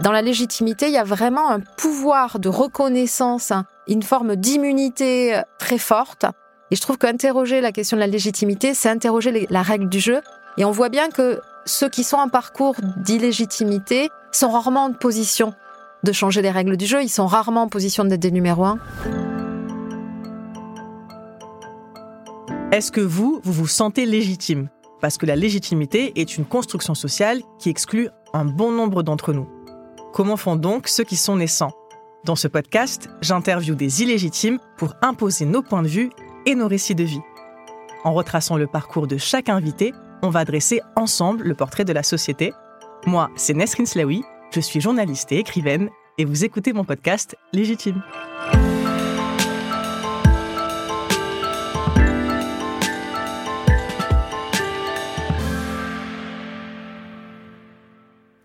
Dans la légitimité, il y a vraiment un pouvoir de reconnaissance, une forme d'immunité très forte. Et je trouve qu'interroger la question de la légitimité, c'est interroger la règle du jeu. Et on voit bien que ceux qui sont en parcours d'illégitimité sont rarement en position de changer les règles du jeu. Ils sont rarement en position d'être des numéros un. Est-ce que vous, vous vous sentez légitime? Parce que la légitimité est une construction sociale qui exclut un bon nombre d'entre nous. Comment font donc ceux qui sont naissants? Dans ce podcast, j'interviewe des illégitimes pour imposer nos points de vue et nos récits de vie. En retraçant le parcours de chaque invité, on va dresser ensemble le portrait de la société. Moi, c'est Nesrin Slaoui, je suis journaliste et écrivaine, et vous écoutez mon podcast Légitime.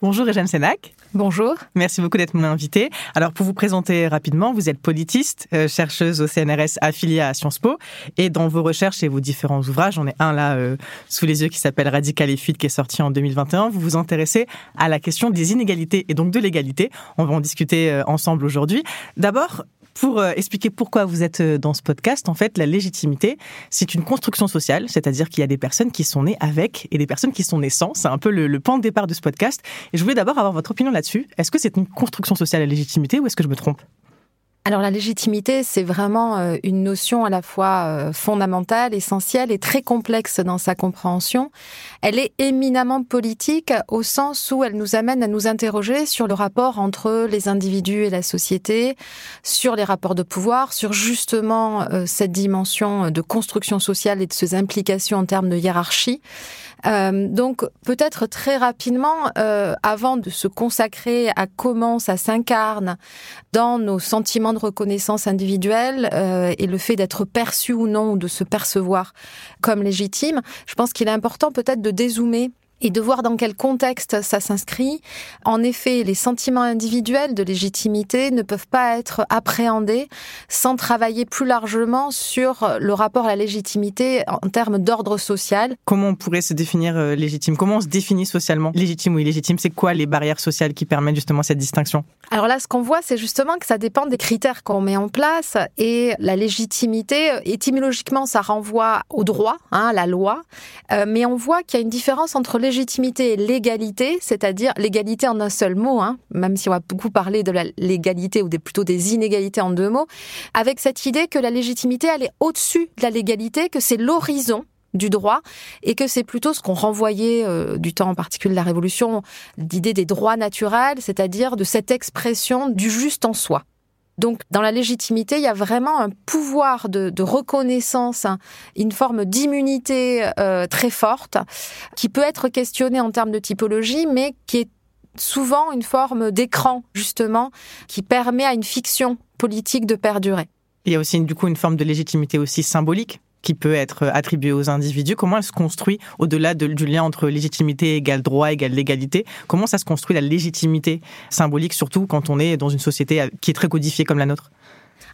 Bonjour Eugène Sénac. Bonjour. Merci beaucoup d'être mon invité. Alors, pour vous présenter rapidement, vous êtes politiste, euh, chercheuse au CNRS affiliée à Sciences Po. Et dans vos recherches et vos différents ouvrages, j'en ai un là euh, sous les yeux qui s'appelle Radical et fuite, qui est sorti en 2021. Vous vous intéressez à la question des inégalités et donc de l'égalité. On va en discuter euh, ensemble aujourd'hui. D'abord, pour euh, expliquer pourquoi vous êtes euh, dans ce podcast, en fait, la légitimité, c'est une construction sociale, c'est-à-dire qu'il y a des personnes qui sont nées avec et des personnes qui sont nées sans. C'est un peu le, le point de départ de ce podcast. Et je voulais d'abord avoir votre opinion là-dessus. Est-ce que c'est une construction sociale la légitimité ou est-ce que je me trompe? Alors la légitimité, c'est vraiment euh, une notion à la fois euh, fondamentale, essentielle et très complexe dans sa compréhension. Elle est éminemment politique au sens où elle nous amène à nous interroger sur le rapport entre les individus et la société, sur les rapports de pouvoir, sur justement euh, cette dimension de construction sociale et de ses implications en termes de hiérarchie. Euh, donc peut-être très rapidement, euh, avant de se consacrer à comment ça s'incarne dans nos sentiments de reconnaissance individuelle euh, et le fait d'être perçu ou non, ou de se percevoir comme légitime, je pense qu'il est important peut-être de dézoomer et de voir dans quel contexte ça s'inscrit. En effet, les sentiments individuels de légitimité ne peuvent pas être appréhendés sans travailler plus largement sur le rapport à la légitimité en termes d'ordre social. Comment on pourrait se définir euh, légitime? Comment on se définit socialement Légitime ou illégitime? C'est quoi les barrières sociales qui permettent justement cette distinction? Alors là, ce qu'on voit, c'est justement que ça dépend des critères qu'on met en place et la légitimité, étymologiquement, ça renvoie au droit, hein, à la loi, Euh, mais on voit qu'il y a une différence entre légitimité et légalité, c'est-à-dire l'égalité en un seul mot, hein, même si on va beaucoup parler de la légalité ou plutôt des inégalités en deux mots, avec cette idée que la légitimité, elle est au-dessus de la légalité, que c'est l'horizon du droit et que c'est plutôt ce qu'on renvoyait euh, du temps en particulier de la Révolution, l'idée des droits naturels, c'est-à-dire de cette expression du juste en soi. Donc, dans la légitimité, il y a vraiment un pouvoir de, reconnaissance, hein, une forme d'immunité euh, très forte, qui peut être questionnée en termes de typologie, mais qui est souvent une forme d'écran, justement, qui permet à une fiction politique de perdurer. Il y a aussi du coup une forme de légitimité aussi symbolique qui peut être attribuée aux individus. Comment elle se construit au-delà de- du lien entre légitimité égale droit égale légalité? Comment ça se construit la légitimité symbolique, surtout quand on est dans une société qui est très codifiée comme la nôtre?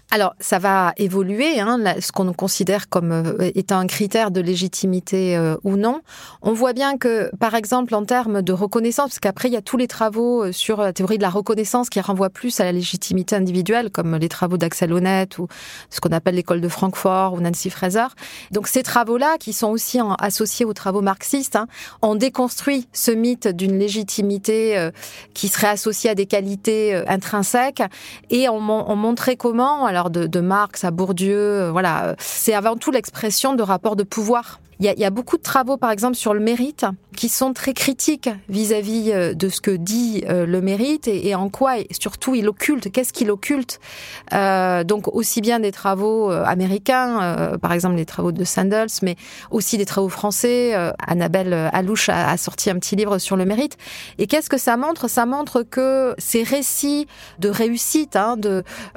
Alors, ça va évoluer, hein, ce qu'on considère comme euh, étant un critère de légitimité euh, ou non. On voit bien que, par exemple, en termes de reconnaissance, parce qu'après, il y a tous les travaux euh, sur la théorie de la reconnaissance qui renvoient plus à la légitimité individuelle, comme les travaux d'Axel Honneth ou ce qu'on appelle l'école de Francfort ou Nancy Fraser. Donc, ces travaux-là, qui sont aussi associés aux travaux marxistes, hein, ont déconstruit ce mythe d'une légitimité qui serait associée à des qualités intrinsèques et on, mon- on montrait alors de, de Marx à Bourdieu, euh, voilà, c'est avant tout l'expression de rapports de pouvoir. Il y, a, beaucoup de travaux, par exemple, sur le mérite, qui sont très critiques vis-à-vis euh, de ce que dit euh, le mérite et, en quoi, surtout, il occulte. Qu'est-ce qu'il occulte? Euh, Donc, aussi bien des travaux américains, par exemple les travaux de Sandels, mais aussi des travaux français. Annabelle Alouche a, sorti un petit livre sur le mérite. Et qu'est-ce que ça montre? Ça montre que ces récits de réussite, hein,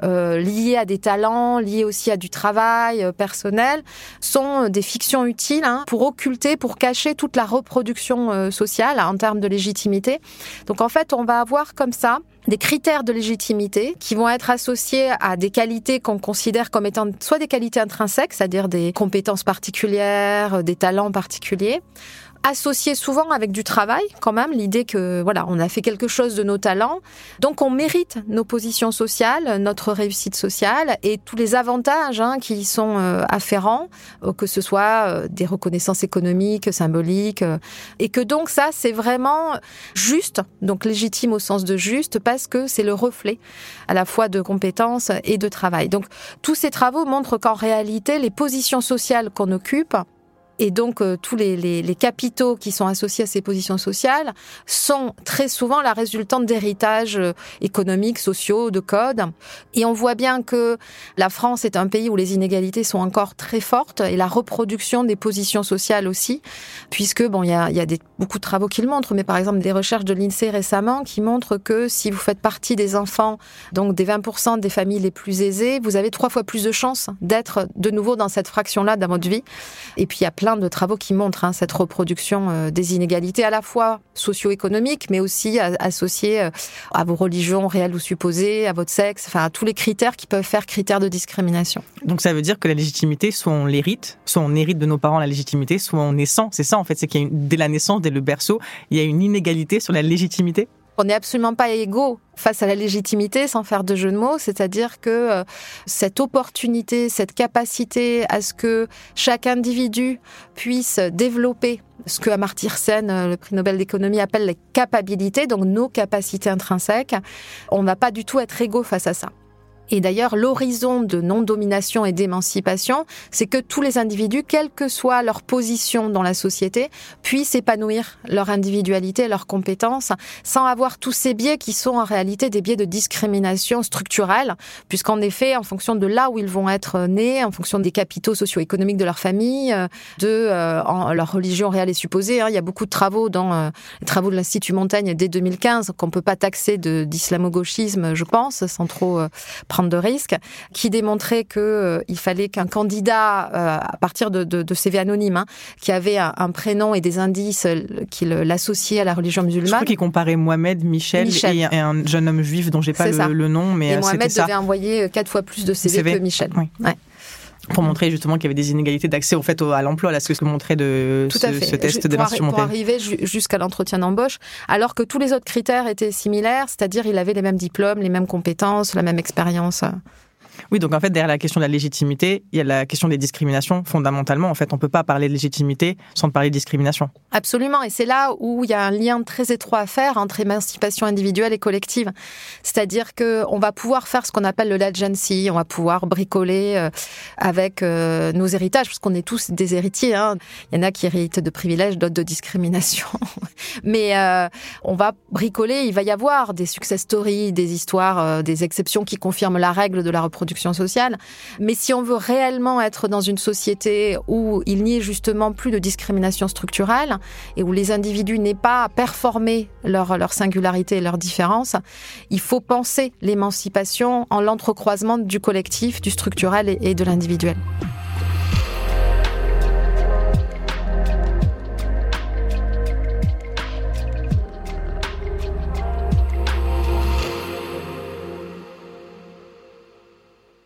liés à des talents, liés aussi à du travail personnel, sont des fictions utiles Hein, pour occulter, pour cacher toute la reproduction euh, sociale en termes de légitimité. Donc en fait, on va avoir comme ça des critères de légitimité qui vont être associés à des qualités qu'on considère comme étant soit des qualités intrinsèques, c'est-à-dire des compétences particulières, des talents particuliers, associé souvent avec du travail, quand même, l'idée que voilà, on a fait quelque chose de nos talents, donc on mérite nos positions sociales, notre réussite sociale et tous les avantages hein, qui y sont euh, afférents, euh, que ce soit euh, des reconnaissances économiques, symboliques, et que donc ça c'est vraiment juste, donc légitime au sens de juste, parce que c'est le reflet à la fois de compétences et de travail. Donc tous ces travaux montrent qu'en réalité les positions sociales qu'on occupe et donc, euh, tous les, capitaux qui sont associés à ces positions sociales sont très souvent la résultante d'héritages euh, économiques, sociaux, de codes. Et on voit bien que la France est un pays où les inégalités sont encore très fortes et la reproduction des positions sociales aussi, puisque, bon, il y a, beaucoup de travaux qui le montrent, mais par exemple des recherches de l'INSEE récemment qui montrent que si vous faites partie des enfants, donc des 20% des familles les plus aisées, vous avez trois fois plus de chances d'être de nouveau dans cette fraction-là dans votre vie. Et puis, il y a plein de travaux qui montrent hein, cette reproduction euh, des inégalités à la fois socio-économiques, mais aussi associées euh, à vos religions réelles ou supposées, à votre sexe, enfin à tous les critères qui peuvent faire critères de discrimination. Donc ça veut dire que la légitimité, soit on l'hérite, soit on hérite de nos parents la légitimité, soit on naissant. C'est ça en fait, c'est qu'il y a dès la naissance, dès le berceau, il y a une inégalité sur la légitimité? On n'est absolument pas égaux face à la légitimité, sans faire de jeu de mots, c'est-à-dire que euh, cette opportunité, cette capacité à ce que chaque individu puisse développer ce que Amartya Sen, euh, le prix Nobel d'économie, appelle les capacités, donc nos capacités intrinsèques, on ne va pas du tout être égaux face à ça. Et d'ailleurs, l'horizon de non-domination et d'émancipation, c'est que tous les individus, quelle que soit leur position dans la société, puissent épanouir leur individualité, leurs compétences, sans avoir tous ces biais qui sont en réalité des biais de discrimination structurelle, puisqu'en effet, en fonction de là où ils vont être nés, en fonction des capitaux socio-économiques de leur famille, de euh, leur religion réelle et supposée, hein, il y a beaucoup de travaux dans euh, les travaux de l'Institut Montaigne dès 2015 qu'on peut pas taxer d'islamo-gauchisme, je pense, sans trop euh, prendre de risques, qui démontrait que euh, il fallait qu'un candidat, euh, à partir de, de, de CV anonymes, hein, qui avait un, prénom et des indices euh, qui l'associaient à la religion musulmane. Je crois qu'il comparait Mohamed, Michel, Et, un jeune homme juif dont j'ai pas le, nom, mais et Mohamed devait envoyer quatre fois plus de CV, que Michel. Oui. Ouais pour montrer justement qu'il y avait des inégalités d'accès au fait à l'emploi, là, ce que montrait de ce, ce, test d'évaluation Pour arriver jusqu'à l'entretien d'embauche, alors que tous les autres critères étaient similaires, c'est-à-dire il avait les mêmes diplômes, les mêmes compétences, la même expérience. Oui, donc en fait, derrière la question de la légitimité, il y a la question des discriminations. Fondamentalement, en fait, on ne peut pas parler de légitimité sans parler de discrimination. Absolument, et c'est là où il y a un lien très étroit à faire entre émancipation individuelle et collective. C'est-à-dire que on va pouvoir faire ce qu'on appelle le legacy, on va pouvoir bricoler euh, avec euh, nos héritages, parce qu'on est tous des héritiers. Hein. Il y en a qui héritent de privilèges, d'autres de discrimination. Mais euh, on va bricoler, il va y avoir des success stories, des histoires, des exceptions qui confirment la règle de la reproduction sociale. Mais si on veut réellement être dans une société où il n'y ait justement plus de discrimination structurelle et où les individus n'aient pas à performer leur, leur singularité et leur différence, il faut penser l'émancipation en l'entrecroisement du collectif, du structurel et de l'individuel.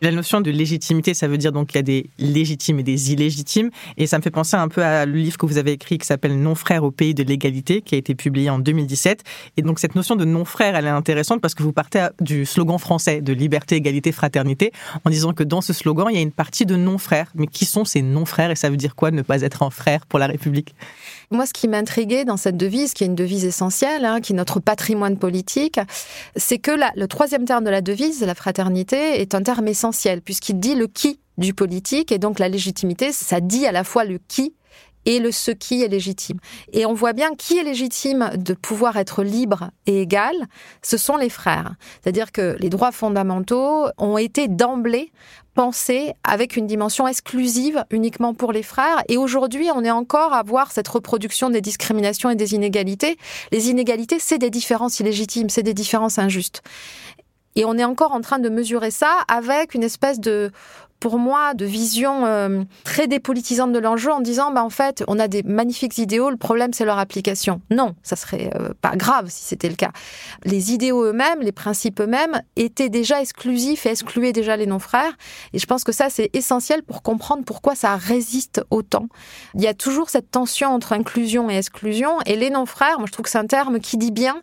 La notion de légitimité, ça veut dire donc qu'il y a des légitimes et des illégitimes. Et ça me fait penser un peu à le livre que vous avez écrit qui s'appelle Non-frère au pays de l'égalité, qui a été publié en 2017. Et donc cette notion de non-frère, elle est intéressante parce que vous partez du slogan français de liberté, égalité, fraternité, en disant que dans ce slogan, il y a une partie de non-frères. Mais qui sont ces non-frères et ça veut dire quoi ne pas être un frère pour la République? Moi, ce qui m'intriguait dans cette devise, qui est une devise essentielle, hein, qui est notre patrimoine politique, c'est que le troisième terme de la devise, la fraternité, est un terme essentiel, puisqu'il dit le qui du politique, et donc la légitimité, ça dit à la fois le qui et le ce qui est légitime. Et on voit bien qui est légitime de pouvoir être libre et égal, ce sont les frères. C'est-à-dire que les droits fondamentaux ont été d'emblée pensés avec une dimension exclusive uniquement pour les frères. Et aujourd'hui, on est encore à voir cette reproduction des discriminations et des inégalités. Les inégalités, c'est des différences illégitimes, c'est des différences injustes. Et on est encore en train de mesurer ça avec une espèce de pour moi, de vision euh, très dépolitisante de l'enjeu en disant, bah, en fait, on a des magnifiques idéaux, le problème, c'est leur application. Non, ça serait euh, pas grave si c'était le cas. Les idéaux eux-mêmes, les principes eux-mêmes étaient déjà exclusifs et excluaient déjà les non-frères. Et je pense que ça, c'est essentiel pour comprendre pourquoi ça résiste autant. Il y a toujours cette tension entre inclusion et exclusion. Et les non-frères, moi, je trouve que c'est un terme qui dit bien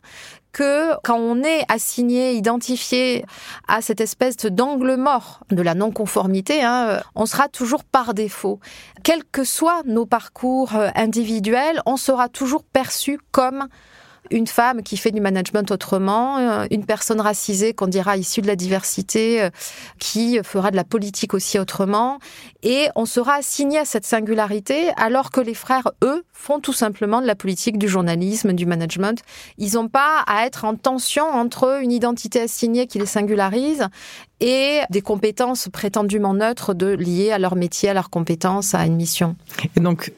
que quand on est assigné, identifié à cette espèce d'angle mort de la non-conformité, hein, on sera toujours par défaut. Quels que soient nos parcours euh, individuels, on sera toujours perçu comme une femme qui fait du management autrement, euh, une personne racisée qu'on dira issue de la diversité, euh, qui fera de la politique aussi autrement, et on sera assigné à cette singularité alors que les frères, eux, font tout simplement de la politique, du journalisme, du management. Ils n'ont pas à être en tension entre une identité assignée qui les singularise et des compétences prétendument neutres de liées à leur métier, à leurs compétences, à une mission. Et donc,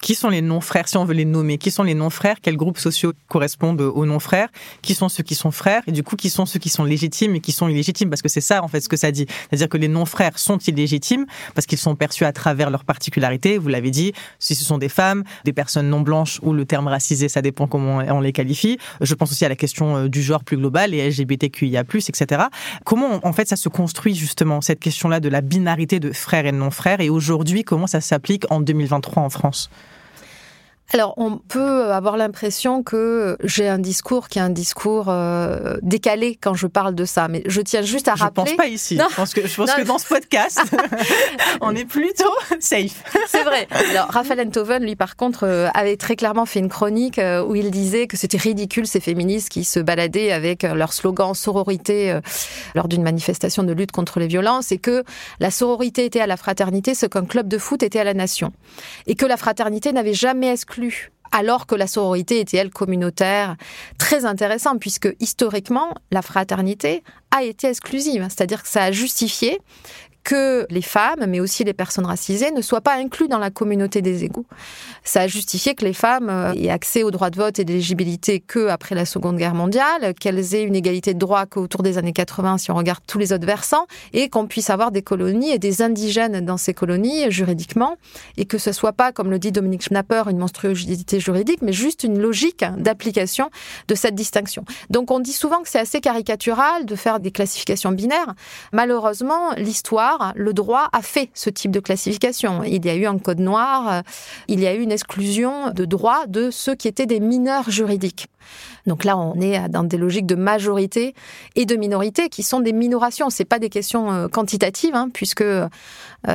qui sont les non-frères, si on veut les nommer Qui sont les non-frères Quels groupes sociaux correspondent aux non-frères Qui sont ceux qui sont frères Et du coup, qui sont ceux qui sont légitimes et qui sont illégitimes Parce que c'est ça, en fait, ce que ça dit. C'est-à-dire que les non-frères sont illégitimes parce qu'ils sont perçus à travers leurs particularités. Vous l'avez dit, si ce sont des femmes, des personnes non blanches ou le terme racisé, ça dépend comment on les qualifie. Je pense aussi à la question euh, du genre plus global, les LGBTQIA+, etc. Comment, en fait, ça se construit justement, cette question-là de la binarité de frères et non-frères Et aujourd'hui, comment ça s'applique en 2023 en France? Alors, on peut avoir l'impression que j'ai un discours qui est un discours euh, décalé quand je parle de ça, mais je tiens juste à rappeler. Je pense pas ici. Je pense que, je pense que dans ce podcast, on est plutôt safe. C'est vrai. Alors, Raphaël Enthoven, lui, par contre, euh, avait très clairement fait une chronique euh, où il disait que c'était ridicule ces féministes qui se baladaient avec leur slogan sororité lors d'une manifestation de lutte contre les violences et que la sororité était à la fraternité ce qu'un club de foot était à la nation et que la fraternité n'avait jamais exclu alors que la sororité était, elle, communautaire, très intéressant, puisque historiquement, la fraternité a été exclusive. C'est-à-dire que ça a justifié que les femmes, mais aussi les personnes racisées, ne soient pas incluses dans la communauté des égaux. Ça a justifié que les femmes euh, aient accès au droit de vote et d'éligibilité que après la Seconde Guerre mondiale, qu'elles aient une égalité de droit qu'autour des années 80 si on regarde tous les autres versants, et qu'on puisse avoir des colonies et des indigènes dans ces colonies juridiquement, et que ce soit pas, comme le dit Dominique Schnapper, une monstruosité juridique, mais juste une logique d'application de cette distinction. Donc on dit souvent que c'est assez caricatural de faire des classifications binaires. Malheureusement, l'histoire le droit a fait ce type de classification. Il y a eu un code noir, euh, il y a eu une exclusion de droit de ceux qui étaient des mineurs juridiques. Donc là, on est dans des logiques de majorité et de minorité qui sont des minorations. C'est pas des questions euh, quantitatives, hein, puisque euh,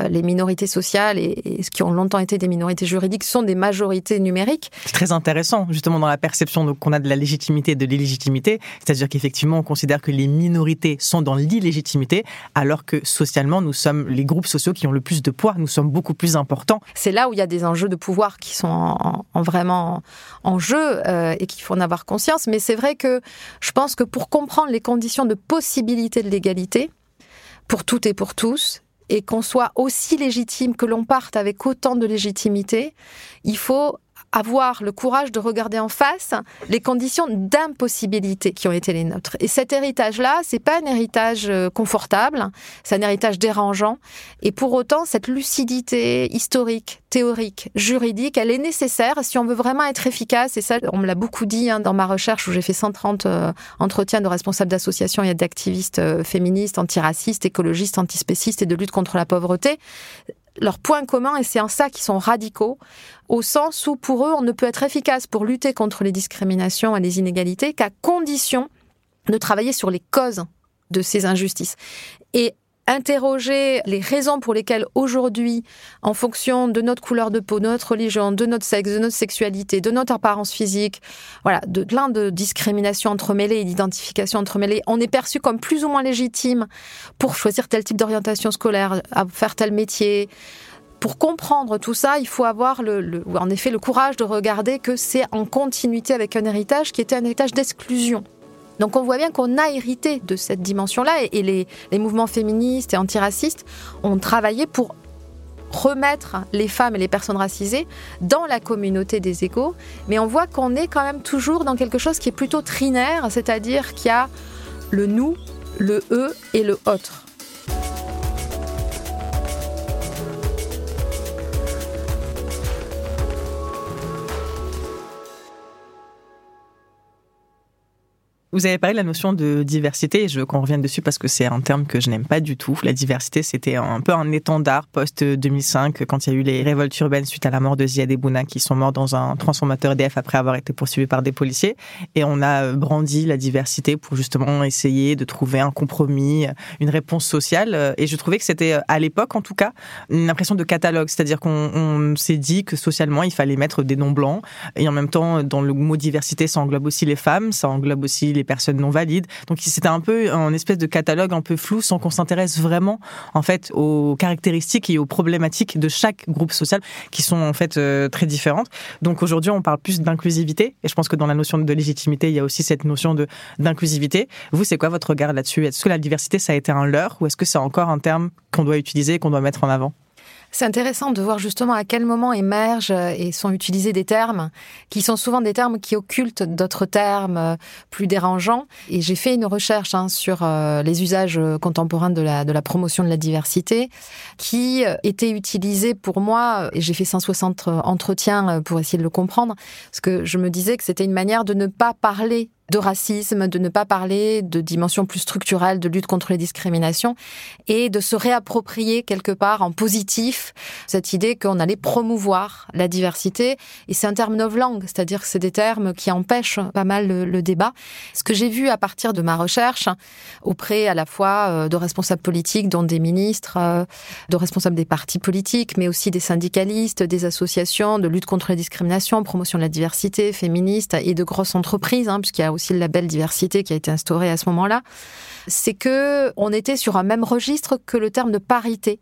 les minorités sociales et, ce qui ont longtemps été des minorités juridiques sont des majorités numériques. C'est très intéressant, justement, dans la perception qu'on a de la légitimité et de l'illégitimité. C'est-à-dire qu'effectivement, on considère que les minorités sont dans l'illégitimité, alors que socialement, nous sommes les groupes sociaux qui ont le plus de poids. Nous sommes beaucoup plus importants. C'est là où il y a des enjeux de pouvoir qui sont en, vraiment en jeu euh, et qu'il faut en avoir conscience mais c'est vrai que je pense que pour comprendre les conditions de possibilité de l'égalité, pour toutes et pour tous, et qu'on soit aussi légitime, que l'on parte avec autant de légitimité, il faut avoir le courage de regarder en face les conditions d'impossibilité qui ont été les nôtres. Et cet héritage-là, c'est pas un héritage euh, confortable, c'est un héritage dérangeant. Et pour autant, cette lucidité historique, théorique, juridique, elle est nécessaire si on veut vraiment être efficace. Et ça, on me l'a beaucoup dit hein, dans ma recherche où j'ai fait 130 euh, entretiens de responsables d'associations et d'activistes euh, féministes, antiracistes, écologistes, antispécistes et de lutte contre la pauvreté leur point commun, et c'est en ça qu'ils sont radicaux, au sens où pour eux, on ne peut être efficace pour lutter contre les discriminations et les inégalités qu'à condition de travailler sur les causes de ces injustices. Et interroger les raisons pour lesquelles aujourd'hui, en fonction de notre couleur de peau, de notre religion, de notre sexe, de notre sexualité, de notre apparence physique, voilà, de plein de discriminations entremêlées et d'identifications entremêlées, on est perçu comme plus ou moins légitime pour choisir tel type d'orientation scolaire, faire tel métier, pour comprendre tout ça, il faut avoir en effet le courage de regarder que c'est en continuité avec un héritage qui était un héritage d'exclusion. Donc on voit bien qu'on a hérité de cette dimension-là et, les, les, mouvements féministes et antiracistes ont travaillé pour remettre les femmes et les personnes racisées dans la communauté des égaux, mais on voit qu'on est quand même toujours dans quelque chose qui est plutôt trinaire, c'est-à-dire qu'il y a le nous, le eux et le autre. Vous avez parlé de la notion de diversité et je veux qu'on revienne dessus parce que c'est un terme que je n'aime pas du tout. La diversité, c'était un peu un étendard post-2005 quand il y a eu les révoltes urbaines suite à la mort de Ziad et Bouna qui sont morts dans un transformateur EDF après avoir été poursuivis par des policiers. Et on a brandi la diversité pour justement essayer de trouver un compromis, une réponse sociale. Et je trouvais que c'était, à l'époque en tout cas, une impression de catalogue. C'est-à-dire qu'on s'est dit que socialement, il fallait mettre des noms blancs. Et en même temps, dans le mot diversité, ça englobe aussi les femmes, ça englobe aussi personnes non valides. Donc c'était un peu un espèce de catalogue un peu flou sans qu'on s'intéresse vraiment en fait aux caractéristiques et aux problématiques de chaque groupe social qui sont en fait euh, très différentes. Donc aujourd'hui on parle plus d'inclusivité et je pense que dans la notion de légitimité il y a aussi cette notion de d'inclusivité. Vous c'est quoi votre regard là-dessus? Est-ce que la diversité ça a été un leurre ou est-ce que c'est encore un terme qu'on doit utiliser qu'on doit mettre en avant? C'est intéressant de voir justement à quel moment émergent et sont utilisés des termes qui sont souvent des termes qui occultent d'autres termes euh, plus dérangeants. Et j'ai fait une recherche hein, sur euh, les usages contemporains de la, de la promotion de la diversité qui euh, étaient utilisés pour moi, et j'ai fait 160 entretiens pour essayer de le comprendre, parce que je me disais que c'était une manière de ne pas parler de racisme, de ne pas parler de dimension plus structurelle de lutte contre les discriminations et de se réapproprier quelque part en positif cette idée qu'on allait promouvoir la diversité. Et c'est un terme novlangue, c'est-à-dire que c'est des termes qui empêchent pas mal le, débat. Ce que j'ai vu à partir de ma recherche auprès à la fois euh, de responsables politiques, dont des ministres, euh, de responsables des partis politiques, mais aussi des syndicalistes, des associations de lutte contre les discriminations, promotion de la diversité féministe et de grosses entreprises, hein, puisqu'il y a aussi le label diversité qui a été instauré à ce moment-là, c'est que on était sur un même registre que le terme de parité.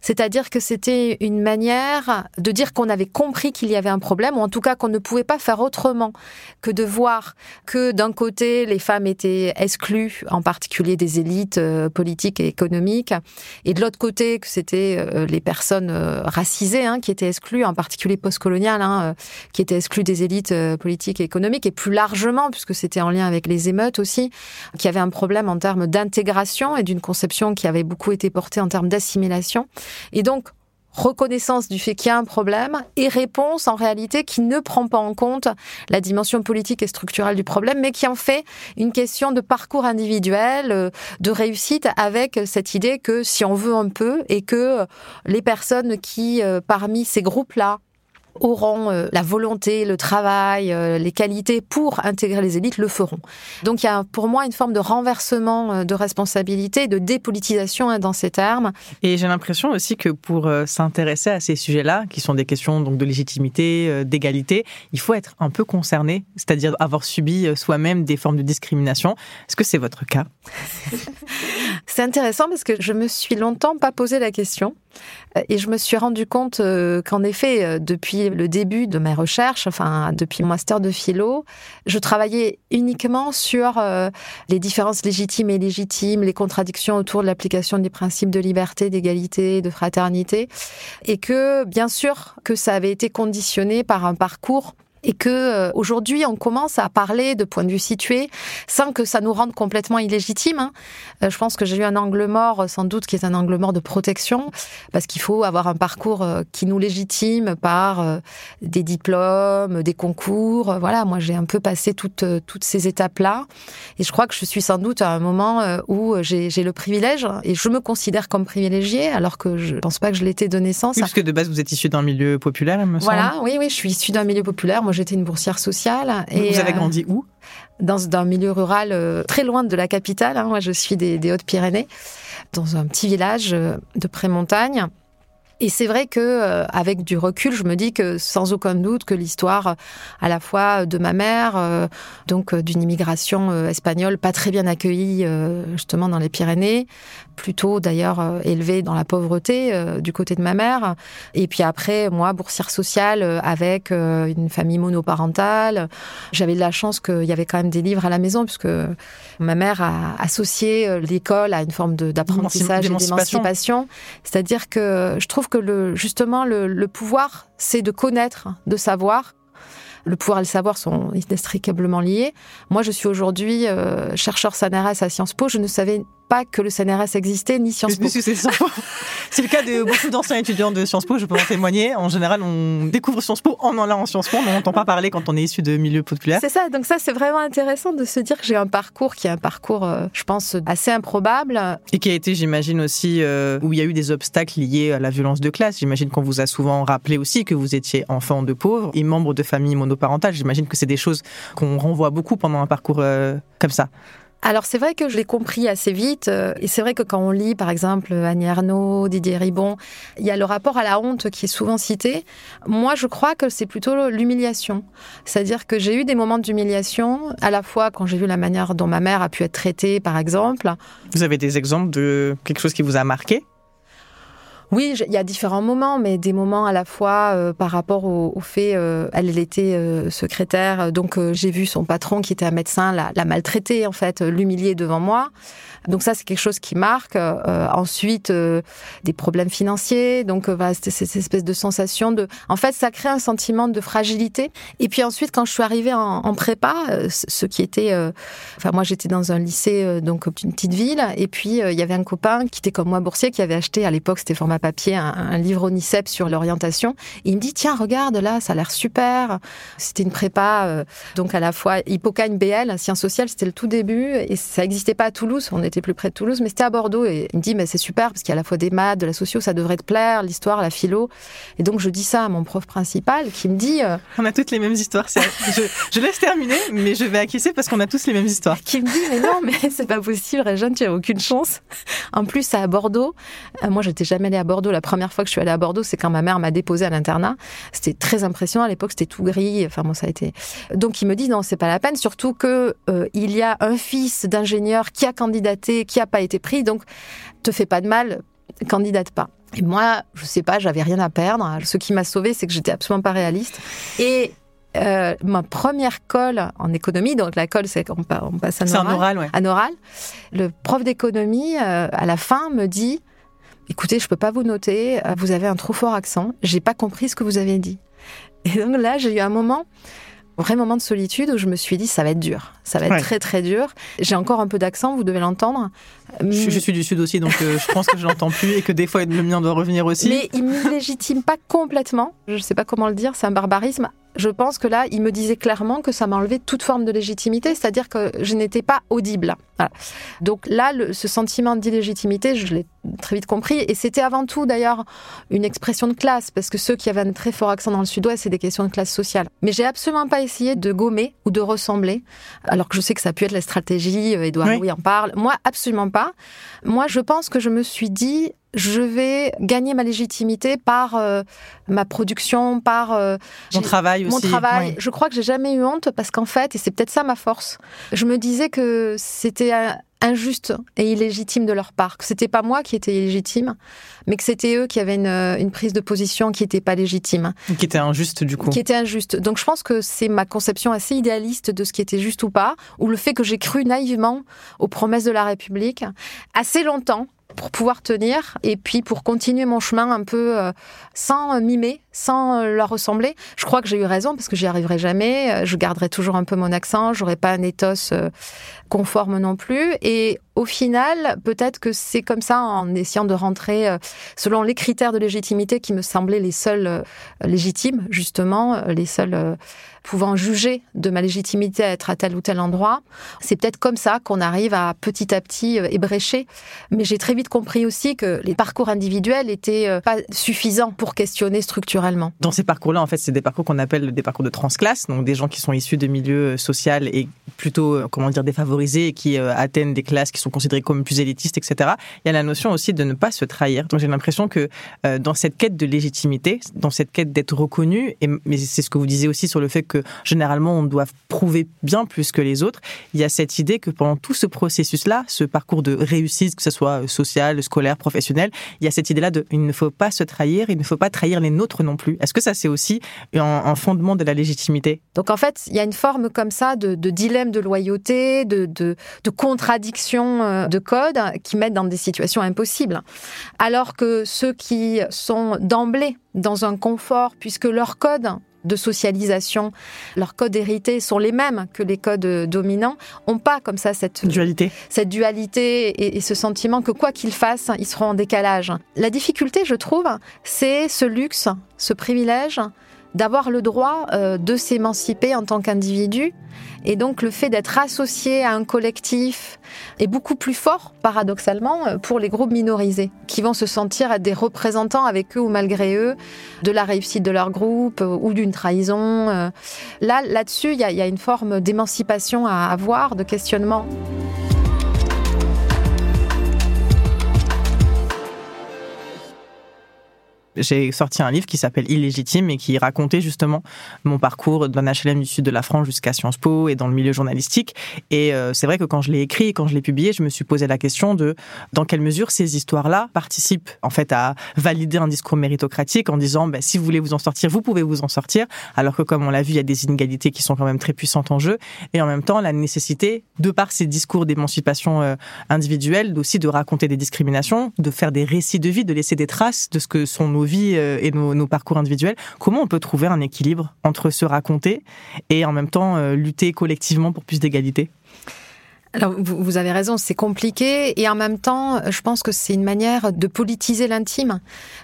C'est-à-dire que c'était une manière de dire qu'on avait compris qu'il y avait un problème, ou en tout cas qu'on ne pouvait pas faire autrement que de voir que d'un côté, les femmes étaient exclues, en particulier des élites euh, politiques et économiques, et de l'autre côté, que c'était euh, les personnes euh, racisées hein, qui étaient exclues, en particulier postcoloniales, hein, qui étaient exclues des élites politiques et économiques, et plus largement, puisque c'était en lien avec les émeutes aussi, qui avait un problème en termes d'intégration et d'une conception qui avait beaucoup été portée en termes d'assimilation. Et donc, reconnaissance du fait qu'il y a un problème et réponse en réalité qui ne prend pas en compte la dimension politique et structurelle du problème, mais qui en fait une question de parcours individuel, euh, de réussite avec cette idée que si on veut un peu et que les personnes qui, euh, parmi ces groupes-là, auront euh, la volonté, le travail, euh, les qualités pour intégrer les élites, le feront. Donc il y a pour moi une forme de renversement euh, de responsabilité, de dépolitisation hein, dans ces termes. Et j'ai l'impression aussi que pour s'intéresser à ces sujets-là, qui sont des questions donc de légitimité, d'égalité, il faut être un peu concerné, c'est-à-dire avoir subi soi-même des formes de discrimination. Est-ce que c'est votre cas? C'est intéressant parce que je me suis longtemps pas posé la question. Et je me suis rendu compte euh, qu'en effet, euh, depuis le début de mes recherches, enfin depuis mon master de philo, je travaillais uniquement sur euh, les différences légitimes et légitimes, les contradictions autour de l'application des principes de liberté, d'égalité, de fraternité, et que bien sûr que ça avait été conditionné par un parcours et que euh, aujourd'hui on commence à parler de point de vue situé sans que ça nous rende complètement illégitime. Hein. Euh, je pense que j'ai eu un angle mort sans doute qui est un angle mort de protection parce qu'il faut avoir un parcours euh, qui nous légitime par des diplômes, des concours. Voilà, moi j'ai un peu passé toutes toutes ces étapes là et je crois que je suis sans doute à un moment où j'ai le privilège et je me considère comme privilégiée alors que je pense pas que je l'étais de naissance. Oui, parce que de base vous êtes issu d'un milieu populaire, il me semble. Voilà, oui, oui, je suis issu d'un milieu populaire moi, j'étais une boursière sociale. Et, vous avez euh, grandi où? dans, un milieu rural euh, très loin de la capitale. Hein. Moi, je suis des, Hautes-Pyrénées, dans un petit village euh, de pré-montagne. Et c'est vrai que euh, avec du recul, je me dis que sans aucun doute que l'histoire à la fois de ma mère, euh, donc euh, d'une immigration espagnole pas très bien accueillie justement dans les Pyrénées, plutôt d'ailleurs élevée dans la pauvreté du côté de ma mère, et puis après moi boursière sociale avec une famille monoparentale, j'avais de la chance qu'il y avait quand même des livres à la maison puisque ma mère a associé l'école à une forme d'apprentissage et d'émancipation, c'est-à-dire que je trouve que le, justement, le, pouvoir, c'est de connaître, de savoir. Le pouvoir et le savoir sont inextricablement liés. Moi, je suis aujourd'hui euh, chercheur CNRS à Sciences Po. Je ne savais pas que le CNRS existait, ni Sciences Po. C'est le cas de beaucoup d'anciens étudiants de Sciences Po, je peux en témoigner. En général, on découvre Sciences Po en allant en Sciences Po, on n'entend pas parler quand on est issu de milieux populaires. C'est ça, donc ça c'est vraiment intéressant de se dire que j'ai un parcours qui est un parcours, euh, je pense, assez improbable. Et qui a été, j'imagine aussi, euh, où il y a eu des obstacles liés à la violence de classe. J'imagine qu'on vous a souvent rappelé aussi que vous étiez enfant de pauvres et membre de familles monoparentales. J'imagine que c'est des choses qu'on renvoie beaucoup pendant un parcours euh, comme ça. Alors c'est vrai que je l'ai compris assez vite, euh, et c'est vrai que quand on lit par exemple Annie Arnaud, Didier Ribon, il y a le rapport à la honte qui est souvent cité. Moi je crois que c'est plutôt l'humiliation. C'est-à-dire que j'ai eu des moments d'humiliation, à la fois quand j'ai vu la manière dont ma mère a pu être traitée par exemple. Vous avez des exemples de quelque chose qui vous a marqué? Oui, il y a différents moments, mais des moments à la fois euh, par rapport au, fait, euh, elle, elle était euh, secrétaire, donc j'ai vu son patron qui était un médecin la, la maltraiter en fait, l'humilier devant moi. Donc ça, c'est quelque chose qui marque. ensuite, des problèmes financiers, donc voilà, c'était cette espèce de sensation de, en fait, ça crée un sentiment de fragilité. Et puis ensuite, quand je suis arrivée en, en prépa, ce qui était, enfin moi j'étais dans un lycée donc une petite ville, et puis il y avait un copain qui était comme moi boursier qui avait acheté à l'époque, c'était format papier un, livre ONICEP sur l'orientation. Il me dit tiens regarde là ça a l'air super. C'était une prépa euh, donc à la fois Hippocagne BL sciences sociales c'était le tout début. Et ça n'existait pas à Toulouse on était plus près de Toulouse mais c'était à Bordeaux. Et il me dit mais c'est super parce qu'il y a à la fois des maths de la socio ça devrait te plaire l'histoire la philo. Et donc je dis ça à mon prof principal qui me dit euh, on a toutes les mêmes histoires je, je, laisse terminer mais je vais acquiescer parce qu'on a tous les mêmes histoires. qui me dit mais non mais c'est pas possible Réjeanne tu as aucune chance. En plus à Bordeaux. Euh, moi j'étais jamais allée à Bordeaux. La première fois que je suis allée à Bordeaux, c'est quand ma mère m'a déposée à l'internat. C'était très impressionnant. À l'époque, c'était tout gris. Enfin, bon, ça a été. Donc, il me dit non, c'est pas la peine. Surtout que euh, il y a un fils d'ingénieur qui a candidaté, qui a pas été pris. Donc, te fais pas de mal, candidate pas. Et moi, je sais pas, j'avais rien à perdre. Ce qui m'a sauvée, c'est que j'étais absolument pas réaliste. Et euh, ma première colle en économie, donc la colle, c'est qu'on passe à oral, à oral. Le prof d'économie, euh, à la fin, me dit écoutez, je peux pas vous noter, euh, vous avez un trop fort accent, j'ai pas compris ce que vous avez dit. Et donc là, j'ai eu un moment, un vrai moment de solitude où je me suis dit, ça va être dur, ça va être très très dur. J'ai encore un peu d'accent, vous devez l'entendre. Je, suis du sud aussi, donc euh, je pense que je l'entends plus et que des fois le mien doit revenir aussi. Mais il ne légitime pas complètement, je ne sais pas comment le dire, c'est un barbarisme, je pense que là, il me disait clairement que ça m'a enlevé toute forme de légitimité, c'est-à-dire que je n'étais pas audible. Donc là, ce sentiment d'illégitimité, je l'ai très vite compris. Et c'était avant tout, d'ailleurs, une expression de classe, parce que ceux qui avaient un très fort accent dans le sud-ouest, c'est des questions de classe sociale. Mais j'ai absolument pas essayé de gommer ou de ressembler, alors que je sais que ça a pu être la stratégie, Edouard euh, oui. en parle. Moi, absolument pas. Moi, je pense que je me suis dit, je vais gagner ma légitimité par euh, ma production, par euh, mon travail aussi. Mon travail. Je crois que j'ai jamais eu honte parce qu'en fait, et c'est peut-être ça ma force, je me disais que c'était injuste et illégitime de leur part, que c'était pas moi qui étais illégitime, mais que c'était eux qui avaient une, une, prise de position qui n'était pas légitime. Qui était injuste du coup. Qui était injuste. Donc je pense que c'est ma conception assez idéaliste de ce qui était juste ou pas, ou le fait que j'ai cru naïvement aux promesses de la République assez longtemps pour pouvoir tenir et puis pour continuer mon chemin un peu euh, sans mimer, sans euh, leur ressembler. Je crois que j'ai eu raison parce que j'y arriverai jamais. Euh, je garderai toujours un peu mon accent, j'aurai pas un ethos conforme non plus. Et au final, peut-être que c'est comme ça en essayant de rentrer selon les critères de légitimité qui me semblaient les seuls légitimes, justement, les seuls pouvant juger de ma légitimité à être à tel ou tel endroit. C'est peut-être comme ça qu'on arrive à petit à petit euh, ébrécher. Mais j'ai très vite compris aussi que les parcours individuels étaient euh, pas suffisants pour questionner structurellement. Dans ces parcours-là, en fait, c'est des parcours qu'on appelle des parcours de transclasse, donc des gens qui sont issus de milieux euh, sociaux et plutôt, comment dire, défavorisés et qui atteignent des classes qui sont sont considérés comme plus élitistes, etc. Il y a la notion aussi de ne pas se trahir. Donc j'ai l'impression que euh, dans cette quête de légitimité, dans cette quête d'être reconnu, et mais c'est ce que vous disiez aussi sur le fait que généralement on doit prouver bien plus que les autres, il y a cette idée que pendant tout ce processus-là, ce parcours de réussite, que ce soit social, scolaire, professionnel, il y a cette idée-là de il ne faut pas se trahir, il ne faut pas trahir les nôtres non plus. Est-ce que ça c'est aussi un, fondement de la légitimité? Donc en fait, il y a une forme comme ça de, de dilemme de loyauté, de, de, de contradiction euh, de code qui mettent dans des situations impossibles. Alors que ceux qui sont d'emblée dans un confort, puisque leur code de socialisation, leurs codes hérités sont les mêmes que les codes dominants, ont pas comme ça cette dualité, cette dualité et, et ce sentiment que quoi qu'ils fassent, ils seront en décalage. La difficulté, je trouve, c'est ce luxe, ce privilège d'avoir le droit euh, de s'émanciper en tant qu'individu. Et donc le fait d'être associé à un collectif est beaucoup plus fort, paradoxalement, euh, pour les groupes minorisés, qui vont se sentir être des représentants avec eux ou malgré eux de la réussite de leur groupe euh, ou d'une trahison. Là, là-dessus, il y, y, a une forme d'émancipation à avoir, de questionnement. J'ai sorti un livre qui s'appelle Illégitime et qui racontait justement mon parcours d'un HLM du sud de la France jusqu'à Sciences Po et dans le milieu journalistique. Et euh, c'est vrai que quand je l'ai écrit, quand je l'ai publié, je me suis posé la question de dans quelle mesure ces histoires-là participent en fait à valider un discours méritocratique en disant ben, si vous voulez vous en sortir, vous pouvez vous en sortir. Alors que comme on l'a vu, il y a des inégalités qui sont quand même très puissantes en jeu. Et en même temps, la nécessité, de par ces discours d'émancipation euh, individuelle, aussi de raconter des discriminations, de faire des récits de vie, de laisser des traces de ce que sont nos euh, et nos, nos, parcours individuels, comment on peut trouver un équilibre entre se raconter et en même temps euh, lutter collectivement pour plus d'égalité? Alors, vous, vous, avez raison, c'est compliqué et en même temps, je pense que c'est une manière de politiser l'intime.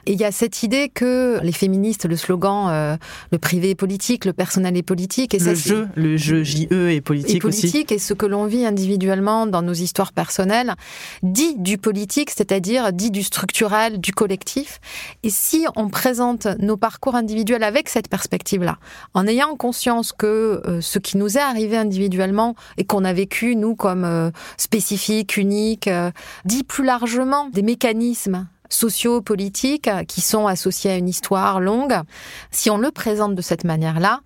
Et il y a cette idée que les féministes, le slogan euh, le privé est politique, le personnel est politique. Et le ça, jeu, le jeu JE est politique, est politique aussi. Et ce que l'on vit individuellement dans nos histoires personnelles dit du politique, c'est-à-dire dit du structurel, du collectif. Et si on présente nos parcours individuels avec cette perspective-là, en ayant conscience que euh, ce qui nous est arrivé individuellement et qu'on a vécu, nous, comme euh, spécifique, unique, euh, dit plus largement des mécanismes sociaux, politiques, qui sont associés à une histoire longue, si on le présente de cette manière-là,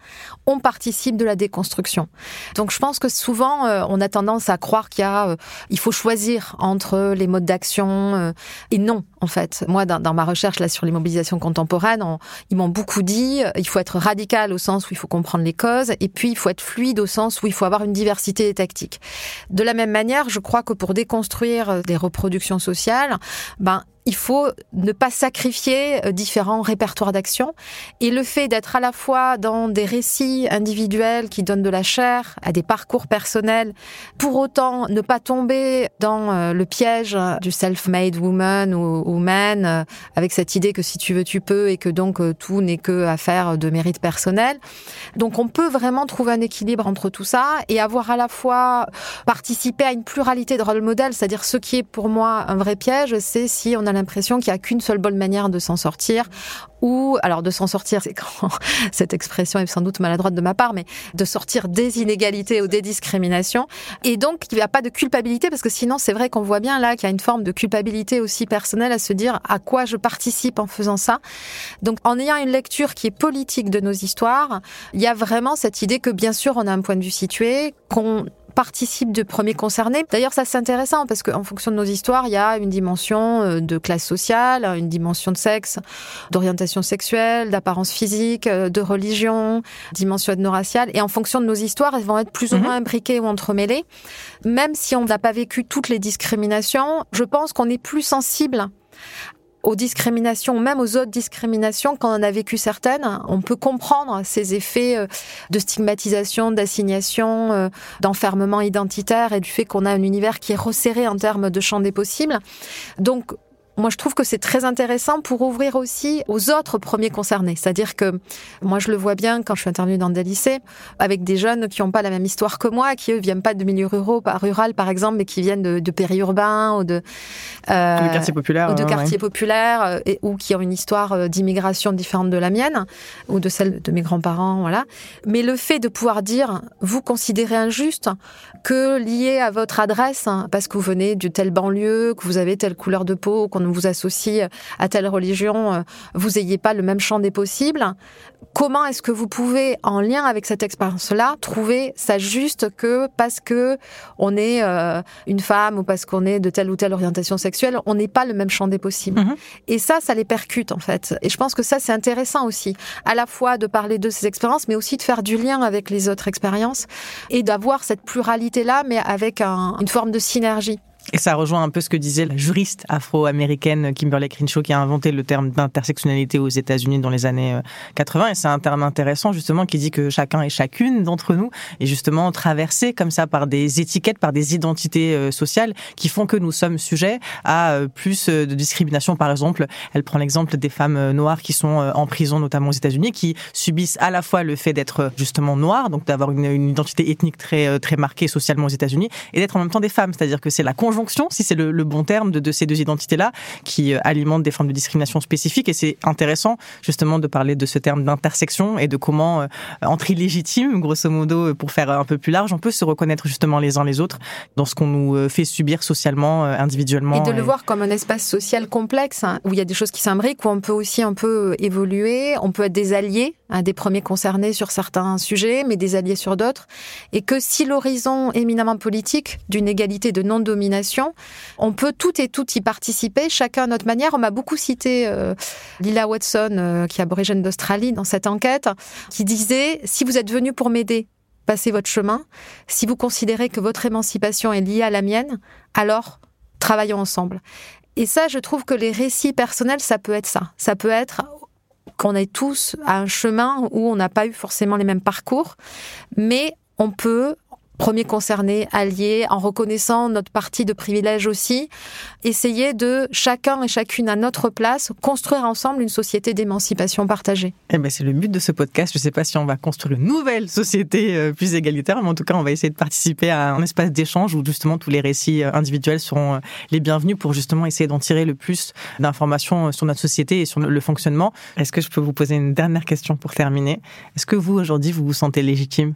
on participe de la déconstruction. Donc je pense que souvent, euh, on a tendance à croire qu'il y euh, faut choisir entre les modes d'action, euh, et non, en fait. Moi, dans, ma recherche là sur les mobilisations contemporaines, on, ils m'ont beaucoup dit, il faut être radical au sens où il faut comprendre les causes, et puis il faut être fluide au sens où il faut avoir une diversité des tactiques. De la même manière, je crois que pour déconstruire des reproductions sociales, ben il faut ne pas sacrifier différents répertoires d'action. Et le fait d'être à la fois dans des récits individuels qui donnent de la chair à des parcours personnels, pour autant ne pas tomber dans le piège du self-made woman ou, man, avec cette idée que si tu veux, tu peux et que donc tout n'est que affaire de mérite personnel. Donc on peut vraiment trouver un équilibre entre tout ça et avoir à la fois participé à une pluralité de rôles modèles, c'est-à-dire ce qui est pour moi un vrai piège, c'est si on a l'impression qu'il n'y a qu'une seule bonne manière de s'en sortir, ou alors de s'en sortir, c'est quand cette expression est sans doute maladroite de ma part, mais de sortir des inégalités ou des discriminations, et donc il n'y a pas de culpabilité parce que sinon c'est vrai qu'on voit bien là qu'il y a une forme de culpabilité aussi personnelle à se dire à quoi je participe en faisant ça. Donc en ayant une lecture qui est politique de nos histoires, il y a vraiment cette idée que bien sûr on a un point de vue situé, qu'on participe de premiers concernés. D'ailleurs, ça c'est intéressant parce qu'en fonction de nos histoires, il y a une dimension de classe sociale, une dimension de sexe, d'orientation sexuelle, d'apparence physique, de religion, dimension ethno-raciale. Et en fonction de nos histoires, elles vont être plus ou moins imbriquées ou entremêlées. Même si on n'a pas vécu toutes les discriminations, je pense qu'on est plus sensible aux discriminations, même aux autres discriminations, quand on a vécu certaines, on peut comprendre ces effets de stigmatisation, d'assignation, d'enfermement identitaire et du fait qu'on a un univers qui est resserré en termes de champ des possibles. Donc, moi je trouve que c'est très intéressant pour ouvrir aussi aux autres premiers concernés. C'est-à-dire que moi je le vois bien quand je suis intervenue dans des lycées avec des jeunes qui n'ont pas la même histoire que moi, qui eux viennent pas de milieux ruraux, pas rural par exemple, mais qui viennent de, de périurbains ou de, euh, de quartiers populaires, ou de quartiers populaires euh, et, ou qui ont une histoire euh, d'immigration différente de la mienne ou de celle de mes grands-parents, voilà. Mais le fait de pouvoir dire, vous considérez injuste que lié à votre adresse, hein, parce que vous venez de telle banlieue, que vous avez telle couleur de peau, qu'on vous associe à telle religion, euh, vous ayez pas le même champ des possibles. Comment est-ce que vous pouvez, en lien avec cette expérience-là, trouver ça juste que parce que on est euh, une femme ou parce qu'on est de telle ou telle orientation sexuelle, on n'est pas le même champ des possibles? Mm-hmm. Et ça, ça les percute en fait. Et je pense que ça, c'est intéressant aussi, à la fois de parler de ces expériences, mais aussi de faire du lien avec les autres expériences et d'avoir cette pluralité-là, mais avec une forme de synergie. Et ça rejoint un peu ce que disait la juriste afro-américaine Kimberly Crenshaw qui a inventé le terme d'intersectionnalité aux États-Unis dans les années 80. Euh, et c'est un terme intéressant justement qui dit que chacun et chacune d'entre nous est justement traversé comme ça par des étiquettes, par des identités euh, sociales qui font que nous sommes sujets à euh, plus de discrimination. Par exemple, elle prend l'exemple des femmes noires qui sont en prison, notamment aux États-Unis, qui subissent à la fois le fait d'être justement noires, donc d'avoir une, identité ethnique très très marquée socialement aux États-Unis, et d'être en même temps des femmes. C'est-à-dire que c'est la conjoncture si c'est le, bon terme, de, ces deux identités-là, qui euh, alimentent des formes de discrimination spécifiques. Et c'est intéressant, justement, de parler de ce terme d'intersection et de comment, euh, entre illégitimes, grosso modo, pour faire un peu plus large, on peut se reconnaître justement les uns les autres dans ce qu'on nous euh, fait subir socialement, individuellement. Et de le voir comme un espace social complexe, hein, où il y a des choses qui s'imbriquent, où on peut aussi un peu évoluer, on peut être des alliés, hein, des premiers concernés sur certains sujets, mais des alliés sur d'autres. Et que si l'horizon éminemment politique d'une égalité de non-domination on peut tout et tout y participer, chacun à notre manière. On m'a beaucoup cité euh, Lila Watson, euh, qui est aborigène d'Australie, dans cette enquête, qui disait si vous êtes venu pour m'aider, passez votre chemin. Si vous considérez que votre émancipation est liée à la mienne, alors travaillons ensemble. Et ça, je trouve que les récits personnels, ça peut être ça. Ça peut être qu'on est tous à un chemin où on n'a pas eu forcément les mêmes parcours, mais on peut premiers concernés, alliés, en reconnaissant notre partie de privilège aussi, essayer de, chacun et chacune à notre place, construire ensemble une société d'émancipation partagée. Eh ben, c'est le but de ce podcast. Je ne sais pas si on va construire une nouvelle société euh, plus égalitaire, mais en tout cas, on va essayer de participer à un espace d'échange où justement tous les récits euh, individuels seront euh, les bienvenus pour justement essayer d'en tirer le plus d'informations sur notre société et sur le fonctionnement. Est-ce que je peux vous poser une dernière question pour terminer? Est-ce que vous, aujourd'hui, vous vous sentez légitime?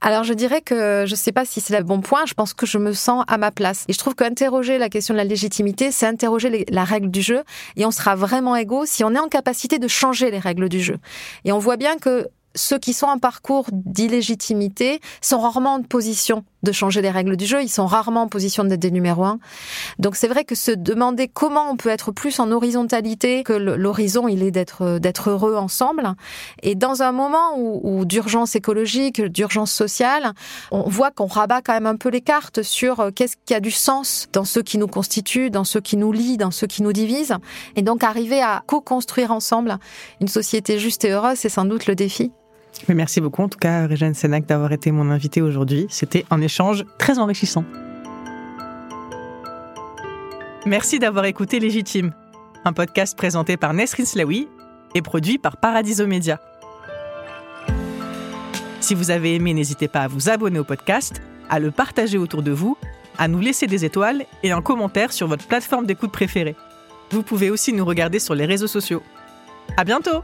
Alors je dirais que je ne sais pas si c'est le bon point, je pense que je me sens à ma place. Et je trouve qu'interroger la question de la légitimité, c'est interroger la règle du jeu, et on sera vraiment égaux si on est en capacité de changer les règles du jeu. Et on voit bien que ceux qui sont en parcours d'illégitimité sont rarement en position de changer les règles du jeu. Ils sont rarement en position d'être des numéros un. Donc c'est vrai que se demander comment on peut être plus en horizontalité que l'horizon, il est d'être d'être heureux ensemble. Et dans un moment où, d'urgence écologique, d'urgence sociale, on voit qu'on rabat quand même un peu les cartes sur euh, qu'est-ce qui a du sens dans ceux qui nous constituent, dans ceux qui nous lient, dans ceux qui nous divisent. Et donc arriver à co-construire ensemble une société juste et heureuse, c'est sans doute le défi. Merci beaucoup en tout cas, Régène Sénac, d'avoir été mon invité aujourd'hui. C'était un échange très enrichissant. Merci d'avoir écouté Légitime, un podcast présenté par Nesrin Slaoui et produit par Paradiso Média. Si vous avez aimé, n'hésitez pas à vous abonner au podcast, à le partager autour de vous, à nous laisser des étoiles et un commentaire sur votre plateforme d'écoute préférée. Vous pouvez aussi nous regarder sur les réseaux sociaux. À bientôt!